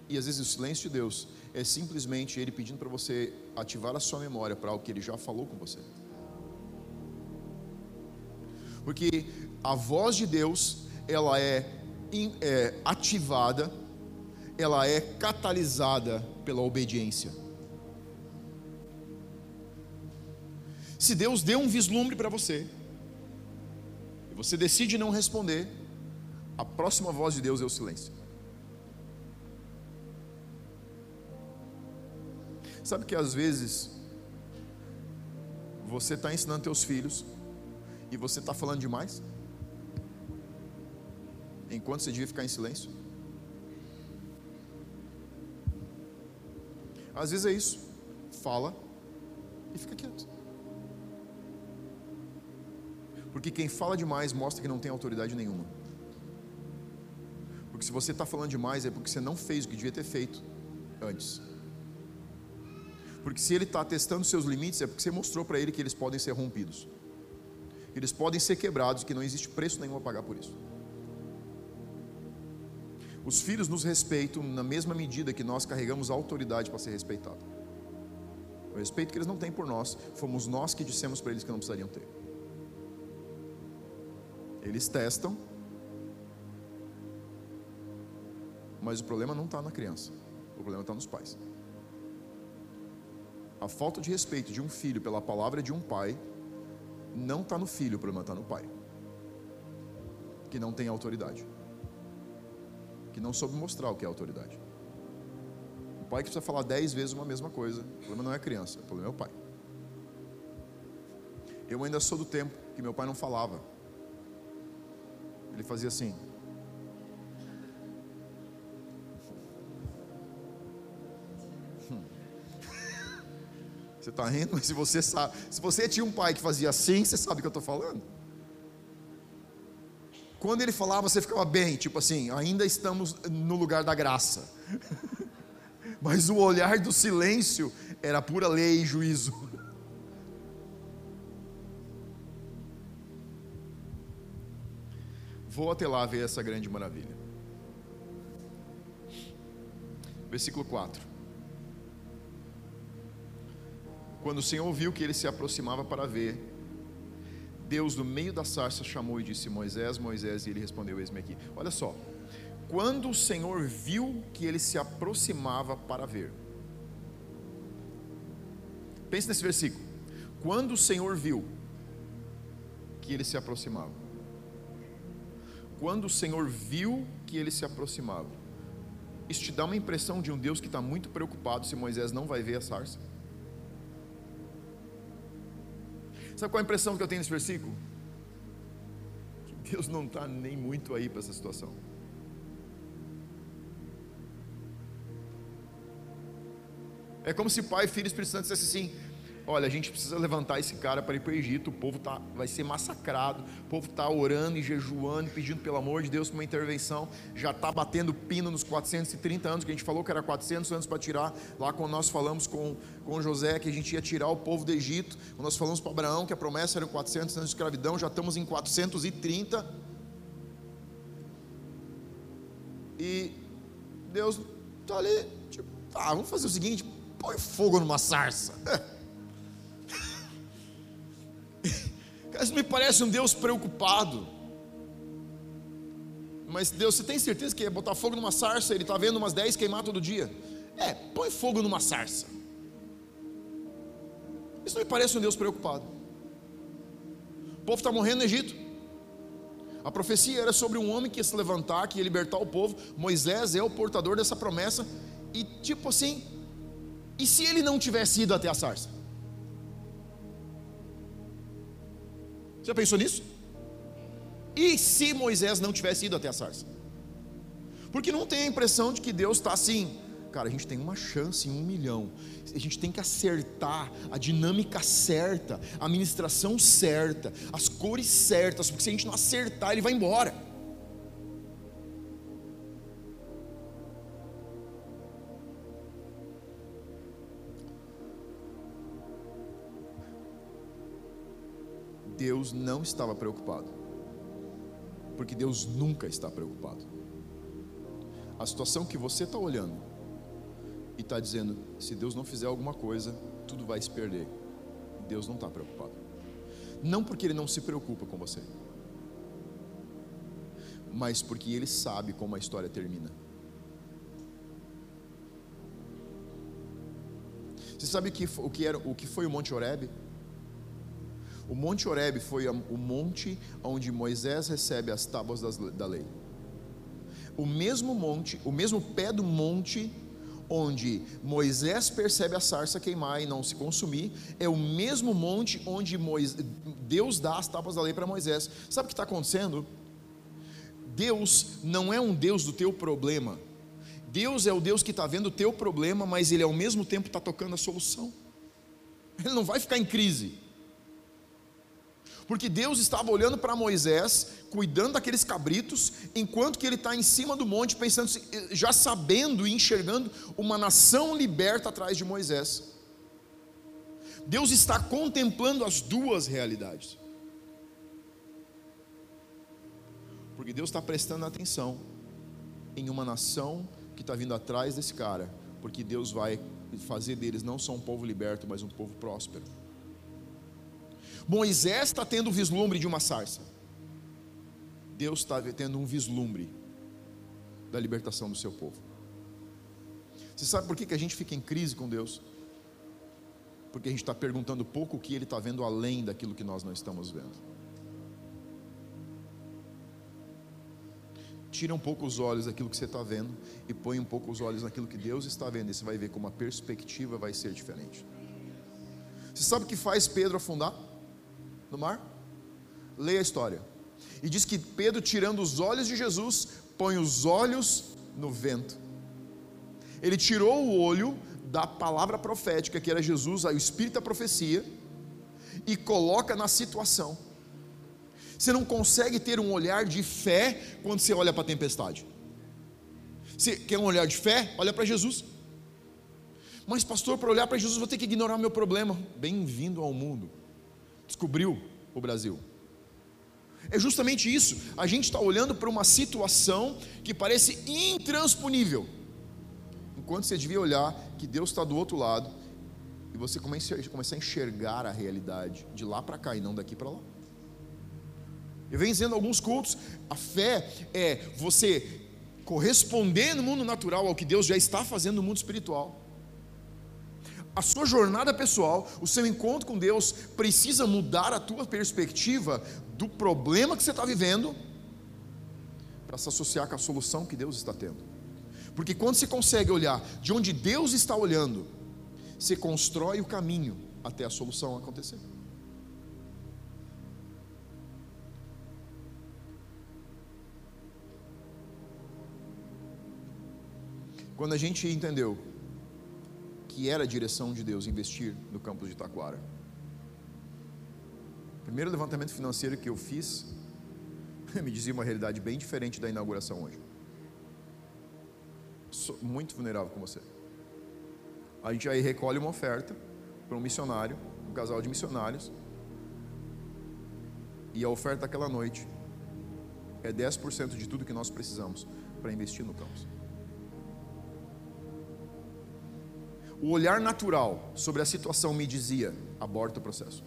E às vezes o silêncio de Deus é simplesmente Ele pedindo para você ativar a sua memória para algo que Ele já falou com você. Porque a voz de Deus, ela é, é ativada, ela é catalisada pela obediência. Se Deus deu um vislumbre para você, e você decide não responder, a próxima voz de Deus é o silêncio. Sabe que às vezes você está ensinando teus filhos e você está falando demais? Enquanto você devia ficar em silêncio? Às vezes é isso. Fala e fica quieto. Porque quem fala demais mostra que não tem autoridade nenhuma. Porque se você está falando demais é porque você não fez o que devia ter feito antes. Porque se ele está testando seus limites, é porque você mostrou para ele que eles podem ser rompidos. Eles podem ser quebrados, que não existe preço nenhum a pagar por isso. Os filhos nos respeitam na mesma medida que nós carregamos a autoridade para ser respeitado. O respeito que eles não têm por nós, fomos nós que dissemos para eles que não precisariam ter. Eles testam, mas o problema não está na criança, o problema está nos pais a falta de respeito de um filho pela palavra de um pai não está no filho, o problema está no pai, que não tem autoridade, que não soube mostrar o que é autoridade. O pai que precisa falar dez vezes uma mesma coisa, o problema não é a criança, o problema é o pai. Eu ainda sou do tempo que meu pai não falava, ele fazia assim. Você está rindo, mas se você sabe, se você tinha um pai que fazia assim, você sabe o que eu estou falando. quando ele falava, você ficava bem, tipo assim, ainda estamos no lugar da graça. [LAUGHS] Mas o olhar do silêncio era pura lei e juízo. Vou até lá ver essa grande maravilha. Versículo 4. Quando o Senhor viu que ele se aproximava para ver, Deus, no meio da sarça, chamou e disse: Moisés, Moisés, e ele respondeu: Eis-me aqui. Olha só. Quando o Senhor viu que ele se aproximava para ver. Pense nesse versículo. Quando o Senhor viu que ele se aproximava. Quando o Senhor viu que ele se aproximava. Isso te dá uma impressão de um Deus que está muito preocupado se Moisés não vai ver a sarça? Sabe qual é a impressão que eu tenho nesse versículo? Que Deus não está nem muito aí para essa situação. É como se Pai, Filho e Espírito Santo dissesse assim: olha, a gente precisa levantar esse cara para ir para o Egito, o povo tá, vai ser massacrado, o povo está orando e jejuando, pedindo pelo amor de Deus para uma intervenção, já está batendo pino nos 430 anos, que a gente falou que era 400 anos para tirar, lá quando nós falamos com, com José que a gente ia tirar o povo do Egito, quando nós falamos para Abraão que a promessa era 400 anos de escravidão, já estamos em 430, e Deus está ali, tipo, ah, vamos fazer o seguinte, põe fogo numa sarça, [LAUGHS] Isso me parece um Deus preocupado. Mas Deus, você tem certeza que é botar fogo numa sarça? Ele está vendo umas 10 queimar todo dia? É, põe fogo numa sarça. Isso não me parece um Deus preocupado. O povo está morrendo no Egito. A profecia era sobre um homem que ia se levantar, que ia libertar o povo. Moisés é o portador dessa promessa. E tipo assim, e se ele não tivesse ido até a sarça? Já pensou nisso? E se Moisés não tivesse ido até a sarça? Porque não tem a impressão de que Deus está assim, cara, a gente tem uma chance em um milhão, a gente tem que acertar a dinâmica certa, a ministração certa, as cores certas, porque se a gente não acertar, ele vai embora. Deus não estava preocupado. Porque Deus nunca está preocupado. A situação que você está olhando e está dizendo: se Deus não fizer alguma coisa, tudo vai se perder. Deus não está preocupado. Não porque Ele não se preocupa com você, mas porque Ele sabe como a história termina. Você sabe o que, o que, era, o que foi o Monte Oreb? O Monte Horebe foi o monte onde Moisés recebe as tábuas da lei. O mesmo monte, o mesmo pé do monte onde Moisés percebe a sarça queimar e não se consumir, é o mesmo monte onde Moisés, Deus dá as tábuas da lei para Moisés. Sabe o que está acontecendo? Deus não é um Deus do teu problema. Deus é o Deus que está vendo o teu problema, mas Ele ao mesmo tempo está tocando a solução. Ele não vai ficar em crise porque Deus estava olhando para Moisés, cuidando daqueles cabritos, enquanto que ele está em cima do monte, pensando, já sabendo e enxergando uma nação liberta atrás de Moisés. Deus está contemplando as duas realidades, porque Deus está prestando atenção em uma nação que está vindo atrás desse cara, porque Deus vai fazer deles não só um povo liberto, mas um povo próspero. Moisés está tendo um vislumbre de uma sarça. Deus está tendo um vislumbre da libertação do seu povo. Você sabe por que, que a gente fica em crise com Deus? Porque a gente está perguntando pouco o que Ele está vendo além daquilo que nós não estamos vendo. Tira um pouco os olhos daquilo que você está vendo e põe um pouco os olhos naquilo que Deus está vendo, e você vai ver como a perspectiva vai ser diferente. Você sabe o que faz Pedro afundar? No mar? Leia a história. E diz que Pedro, tirando os olhos de Jesus, põe os olhos no vento. Ele tirou o olho da palavra profética, que era Jesus, o espírito da profecia, e coloca na situação. Você não consegue ter um olhar de fé quando você olha para a tempestade. Você quer um olhar de fé? Olha para Jesus. Mas, pastor, para olhar para Jesus, vou ter que ignorar o meu problema. Bem-vindo ao mundo. Descobriu o Brasil. É justamente isso. A gente está olhando para uma situação que parece intransponível. Enquanto você devia olhar que Deus está do outro lado e você começa a enxergar a realidade de lá para cá e não daqui para lá. Eu venho dizendo alguns cultos, a fé é você corresponder no mundo natural ao que Deus já está fazendo no mundo espiritual. A sua jornada pessoal, o seu encontro com Deus precisa mudar a tua perspectiva do problema que você está vivendo para se associar com a solução que Deus está tendo. Porque quando você consegue olhar de onde Deus está olhando, você constrói o caminho até a solução acontecer. Quando a gente entendeu que era a direção de Deus investir no campus de Taquara, o primeiro levantamento financeiro que eu fiz [LAUGHS] me dizia uma realidade bem diferente da inauguração hoje. Sou muito vulnerável com você. A gente aí recolhe uma oferta para um missionário, um casal de missionários, e a oferta daquela noite é 10% de tudo que nós precisamos para investir no campus. O olhar natural sobre a situação me dizia: aborta o processo.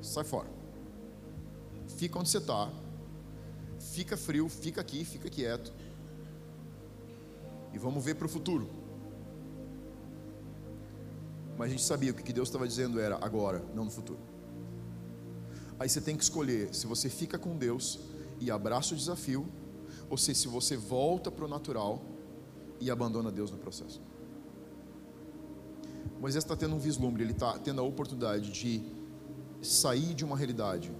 Sai fora. Fica onde você está. Fica frio, fica aqui, fica quieto. E vamos ver para o futuro. Mas a gente sabia que o que Deus estava dizendo era agora, não no futuro. Aí você tem que escolher se você fica com Deus e abraça o desafio, ou se, se você volta para o natural e abandona Deus no processo. Moisés está tendo um vislumbre, ele está tendo a oportunidade de sair de uma realidade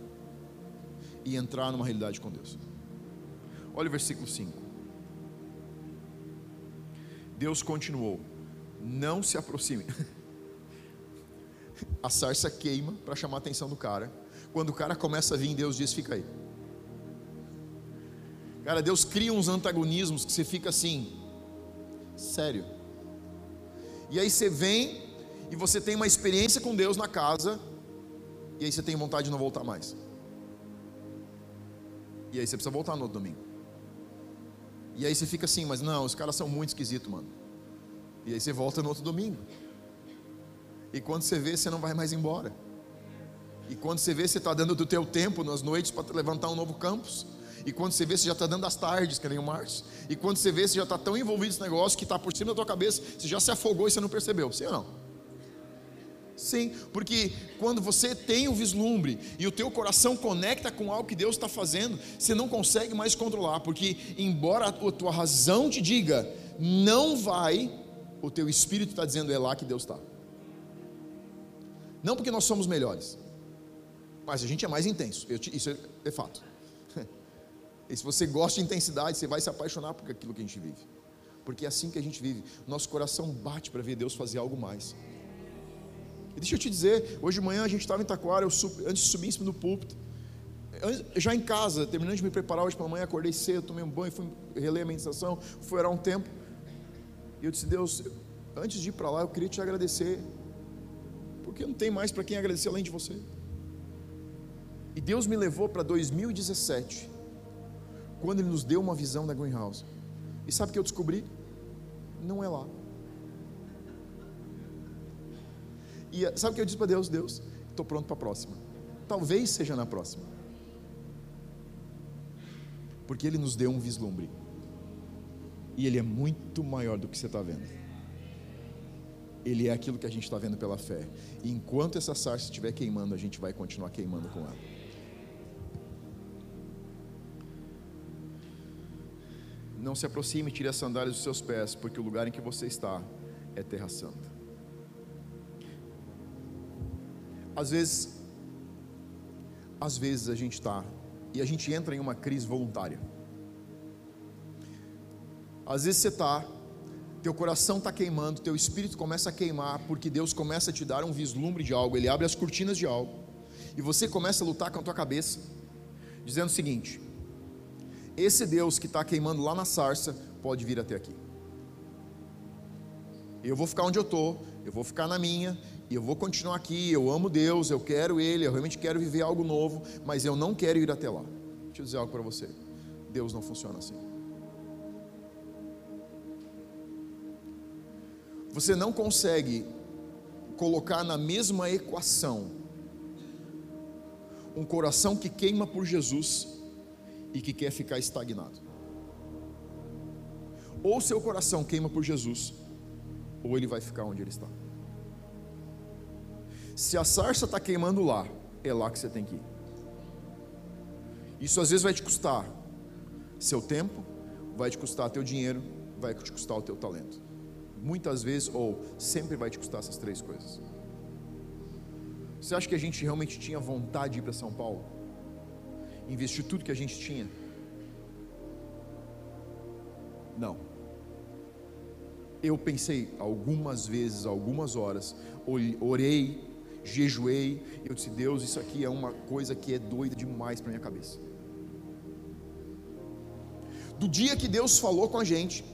e entrar numa realidade com Deus. Olha o versículo 5. Deus continuou: Não se aproxime. [LAUGHS] a sarça queima para chamar a atenção do cara. Quando o cara começa a vir, Deus diz: fica aí. Cara, Deus cria uns antagonismos que você fica assim, sério. E aí você vem e você tem uma experiência com Deus na casa, e aí você tem vontade de não voltar mais. E aí você precisa voltar no outro domingo. E aí você fica assim, mas não, os caras são muito esquisitos, mano. E aí você volta no outro domingo. E quando você vê, você não vai mais embora. E quando você vê, você está dando do teu tempo nas noites para levantar um novo campus. E quando você vê, você já está dando as tardes, que nem o Márcio. E quando você vê, você já está tão envolvido nesse negócio que está por cima da tua cabeça, você já se afogou e você não percebeu. Sim ou não? Sim, porque quando você tem o vislumbre e o teu coração conecta com algo que Deus está fazendo, você não consegue mais controlar, porque embora a tua razão te diga, não vai, o teu espírito está dizendo, é lá que Deus está. Não porque nós somos melhores, mas a gente é mais intenso, isso é, é fato. [LAUGHS] E se você gosta de intensidade, você vai se apaixonar por aquilo que a gente vive, porque é assim que a gente vive. Nosso coração bate para ver Deus fazer algo mais. E deixa eu te dizer, hoje de manhã a gente estava em Taquara, eu antes de subir em cima do púlpito, já em casa, terminando de me preparar hoje pela manhã, acordei cedo, tomei um banho, fui reler a meditação, fui orar um tempo. E eu disse, Deus, antes de ir para lá, eu queria te agradecer porque não tem mais para quem agradecer além de você. E Deus me levou para 2017, quando Ele nos deu uma visão da Greenhouse. E sabe o que eu descobri? Não é lá. E eh, sabe o que eu disse para Deus? Deus, estou pronto para a próxima. Talvez seja na próxima. Porque Ele nos deu um vislumbre. E Ele é muito maior do que você está vendo. Ele é aquilo que a gente está vendo pela fé. E enquanto essa sarça estiver queimando, a gente vai continuar queimando com ela. Não se aproxime tire as sandálias dos seus pés, porque o lugar em que você está é terra santa. Às vezes, às vezes a gente está e a gente entra em uma crise voluntária. Às vezes você está teu coração está queimando, teu espírito começa a queimar, porque Deus começa a te dar um vislumbre de algo, Ele abre as cortinas de algo, e você começa a lutar com a tua cabeça, dizendo o seguinte: esse Deus que está queimando lá na sarça pode vir até aqui. Eu vou ficar onde eu estou, eu vou ficar na minha, e eu vou continuar aqui. Eu amo Deus, eu quero Ele, eu realmente quero viver algo novo, mas eu não quero ir até lá. Deixa eu dizer algo para você: Deus não funciona assim. Você não consegue colocar na mesma equação um coração que queima por Jesus e que quer ficar estagnado. Ou seu coração queima por Jesus, ou ele vai ficar onde ele está. Se a sarça está queimando lá, é lá que você tem que ir. Isso às vezes vai te custar seu tempo, vai te custar teu dinheiro, vai te custar o teu talento. Muitas vezes, ou sempre vai te custar essas três coisas. Você acha que a gente realmente tinha vontade de ir para São Paulo? Investir tudo que a gente tinha? Não. Eu pensei algumas vezes, algumas horas, orei, jejuei, eu disse: Deus, isso aqui é uma coisa que é doida demais para minha cabeça. Do dia que Deus falou com a gente,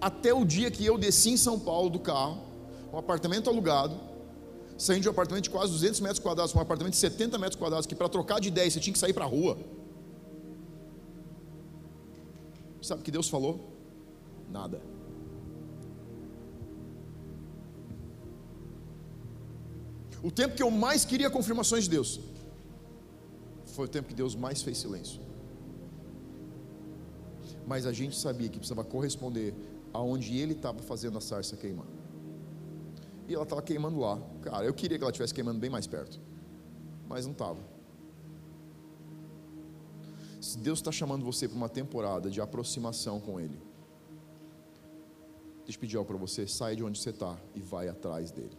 até o dia que eu desci em São Paulo do carro, um apartamento alugado, saindo de um apartamento de quase 200 metros quadrados para um apartamento de 70 metros quadrados, que para trocar de ideia você tinha que sair para a rua. Sabe o que Deus falou? Nada. O tempo que eu mais queria confirmações de Deus foi o tempo que Deus mais fez silêncio. Mas a gente sabia que precisava corresponder aonde ele estava fazendo a sarça queimar. E ela estava queimando lá. Cara, eu queria que ela estivesse queimando bem mais perto. Mas não estava. Se Deus está chamando você para uma temporada de aproximação com Ele, deixa eu pedir algo para você: sai de onde você está e vai atrás dele.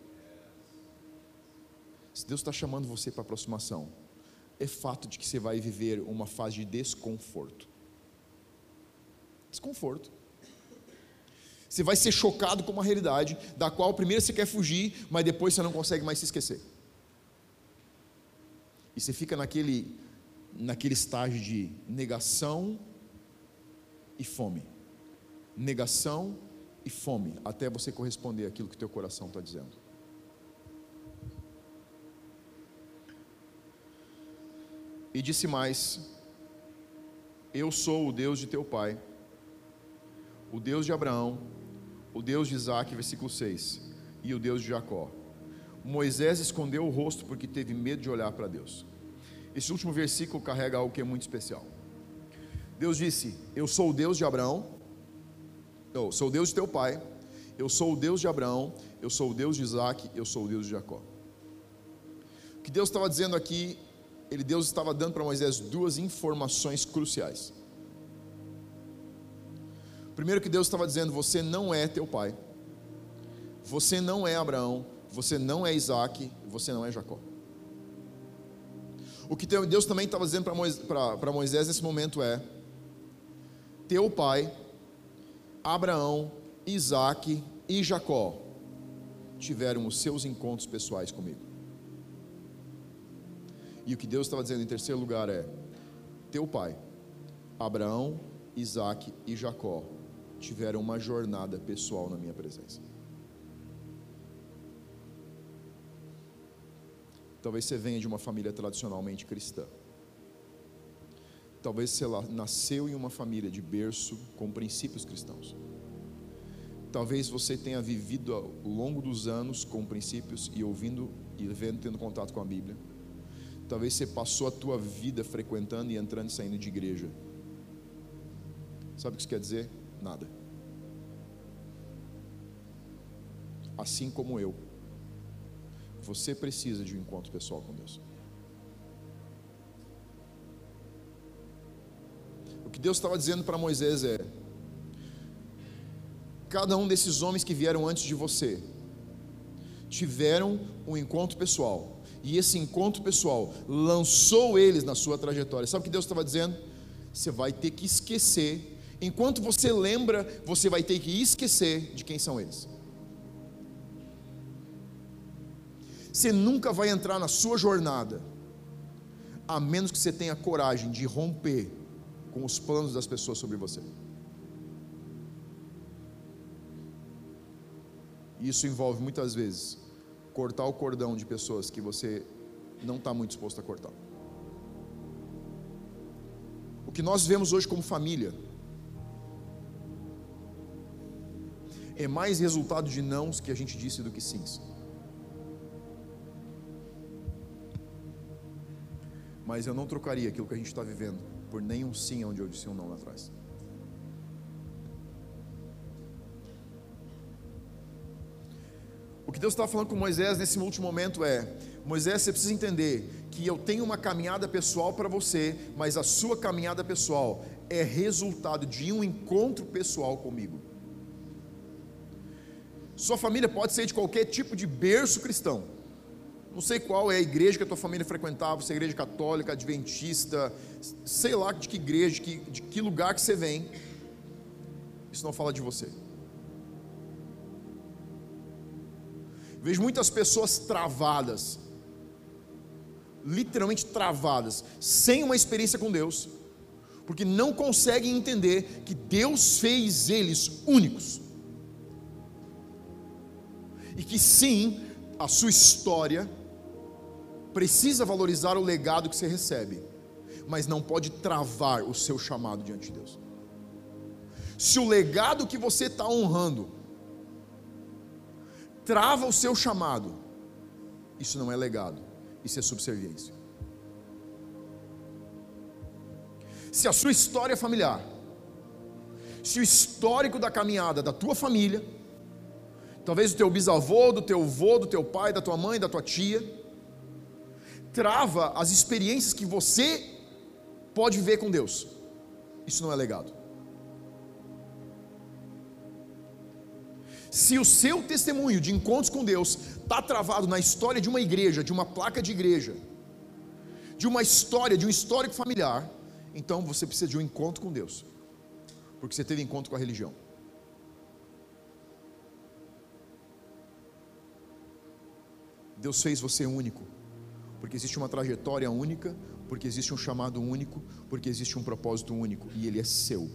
Se Deus está chamando você para aproximação, é fato de que você vai viver uma fase de desconforto. Desconforto. Você vai ser chocado com uma realidade da qual primeiro você quer fugir, mas depois você não consegue mais se esquecer. E você fica naquele, naquele estágio de negação e fome. Negação e fome, até você corresponder àquilo que teu coração está dizendo. E disse mais: Eu sou o Deus de teu pai, o Deus de Abraão, o Deus de Isaac, versículo 6, e o Deus de Jacó. Moisés escondeu o rosto porque teve medo de olhar para Deus. Esse último versículo carrega algo que é muito especial. Deus disse: Eu sou o Deus de Abraão, eu sou o Deus de teu pai, eu sou o Deus de Abraão, eu sou o Deus de Isaac, eu sou o Deus de Jacó. O que Deus estava dizendo aqui ele Deus estava dando para Moisés duas informações cruciais. Primeiro que Deus estava dizendo, você não é teu pai. Você não é Abraão, você não é Isaac, você não é Jacó. O que Deus também estava dizendo para Moisés, nesse momento é: teu pai, Abraão, Isaac e Jacó tiveram os seus encontros pessoais comigo. E o que Deus estava dizendo em terceiro lugar é: teu pai, Abraão, Isaac e Jacó tiveram uma jornada pessoal na minha presença. Talvez você venha de uma família tradicionalmente cristã. Talvez você nasceu em uma família de berço com princípios cristãos. Talvez você tenha vivido ao longo dos anos com princípios e ouvindo e vendo, tendo contato com a Bíblia Talvez você passou a tua vida frequentando e entrando e saindo de igreja. Sabe o que isso quer dizer? Nada. Assim como eu, você precisa de um encontro pessoal com Deus. O que Deus estava dizendo para Moisés é: cada um desses homens que vieram antes de você tiveram um encontro pessoal e esse encontro pessoal lançou eles na sua trajetória. Sabe o que Deus estava dizendo? Você vai ter que esquecer. Enquanto você lembra, você vai ter que esquecer de quem são eles. Você nunca vai entrar na sua jornada a menos que você tenha coragem de romper com os planos das pessoas sobre você. Isso envolve muitas vezes cortar o cordão de pessoas que você não está muito disposto a cortar. O que nós vemos hoje como família é mais resultado de nãos que a gente disse do que sims. Mas eu não trocaria aquilo que a gente está vivendo por nenhum sim onde eu disse um não lá atrás. O que Deus está falando com Moisés nesse último momento é: Moisés, você precisa entender que eu tenho uma caminhada pessoal para você, mas a sua caminhada pessoal é resultado de um encontro pessoal comigo. Sua família pode ser de qualquer tipo de berço cristão. Não sei qual é a igreja que a tua família frequentava, se é igreja católica, adventista, sei lá de que igreja, de que, de que lugar que você vem. Isso não fala de você. Vejo muitas pessoas travadas, literalmente travadas, sem uma experiência com Deus, porque não conseguem entender que Deus fez eles únicos. E que sim, a sua história precisa valorizar o legado que você recebe, mas não pode travar o seu chamado diante de Deus. Se o legado que você está honrando trava o seu chamado, isso não é legado, isso é subserviência. Se a sua história familiar, se o histórico da caminhada da tua família, talvez do teu bisavô, do teu avô, do teu pai, da tua mãe, da tua tia, trava as experiências que você pode ver com Deus, isso não é legado. Se o seu testemunho de encontros com Deus está travado na história de uma igreja, de uma placa de igreja, de uma história, de um histórico familiar, então você precisa de um encontro com Deus, porque você teve encontro com a religião. Deus fez você único, porque existe uma trajetória única, porque existe um chamado único, porque existe um propósito único, e ele é seu.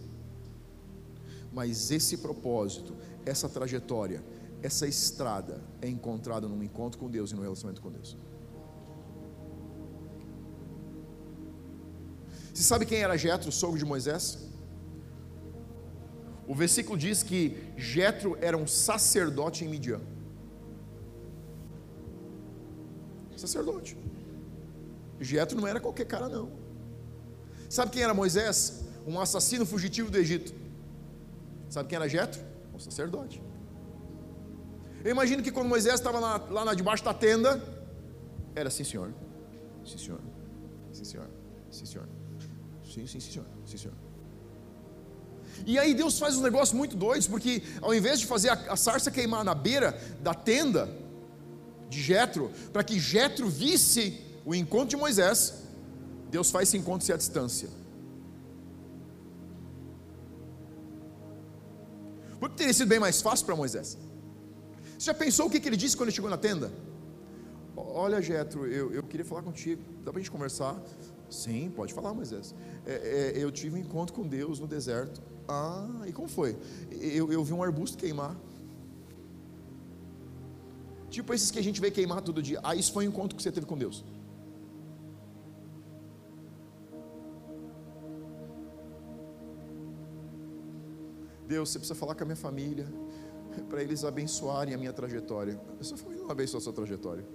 Mas esse propósito, essa trajetória, essa estrada é encontrada num encontro com Deus e no relacionamento com Deus. Você sabe quem era Jetro, sogro de Moisés? O versículo diz que Jetro era um sacerdote em Midian. Sacerdote. Jetro não era qualquer cara não. Sabe quem era Moisés? Um assassino fugitivo do Egito. Sabe quem era Jetro? Um sacerdote. Eu imagino que quando Moisés estava lá, lá na, debaixo da tenda, era sim, senhor. Sim, senhor. Sim, senhor. Sim, senhor. Sim, sim, sim, senhor. Sim, senhor. E aí Deus faz uns negócios muito doidos, porque ao invés de fazer a, a sarça queimar na beira da tenda de Jetro, para que Jetro visse o encontro de Moisés, Deus faz esse encontro ser à distância. Porque teria sido bem mais fácil para Moisés. Você já pensou o que, que ele disse quando ele chegou na tenda? Olha, Jetro, eu, eu queria falar contigo. Dá para a gente conversar? Sim, pode falar, Moisés. É, é, eu tive um encontro com Deus no deserto. Ah, e como foi? Eu, eu vi um arbusto queimar. Tipo esses que a gente vê queimar todo dia. Ah, isso foi um encontro que você teve com Deus. Deus, você precisa falar com a minha família, [LAUGHS] para eles abençoarem a minha trajetória. A sua família não abençoa a sua trajetória.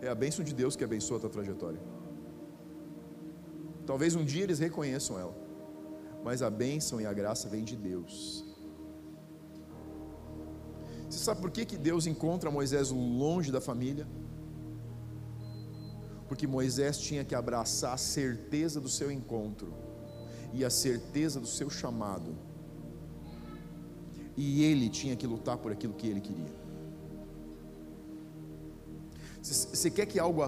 É a bênção de Deus que abençoa a tua trajetória. Talvez um dia eles reconheçam ela, mas a bênção e a graça vem de Deus. Você sabe por que, que Deus encontra Moisés longe da família? Porque Moisés tinha que abraçar a certeza do seu encontro e a certeza do seu chamado e ele tinha que lutar por aquilo que ele queria. Você quer que algo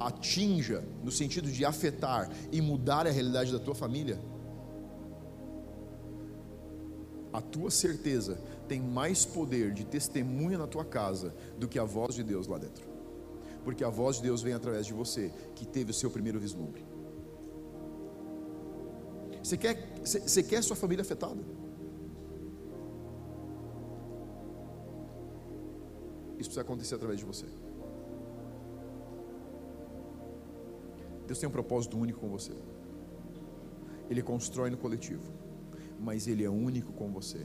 atinja, no sentido de afetar e mudar a realidade da tua família? A tua certeza tem mais poder de testemunha na tua casa do que a voz de Deus lá dentro. Porque a voz de Deus vem através de você, que teve o seu primeiro vislumbre. Você quer, quer sua família afetada? Isso precisa acontecer através de você. Deus tem um propósito único com você. Ele constrói no coletivo, mas Ele é único com você.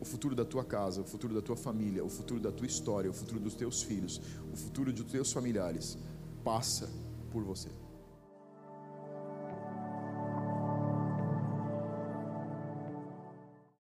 O futuro da tua casa, o futuro da tua família, o futuro da tua história, o futuro dos teus filhos, o futuro dos teus familiares passa por você.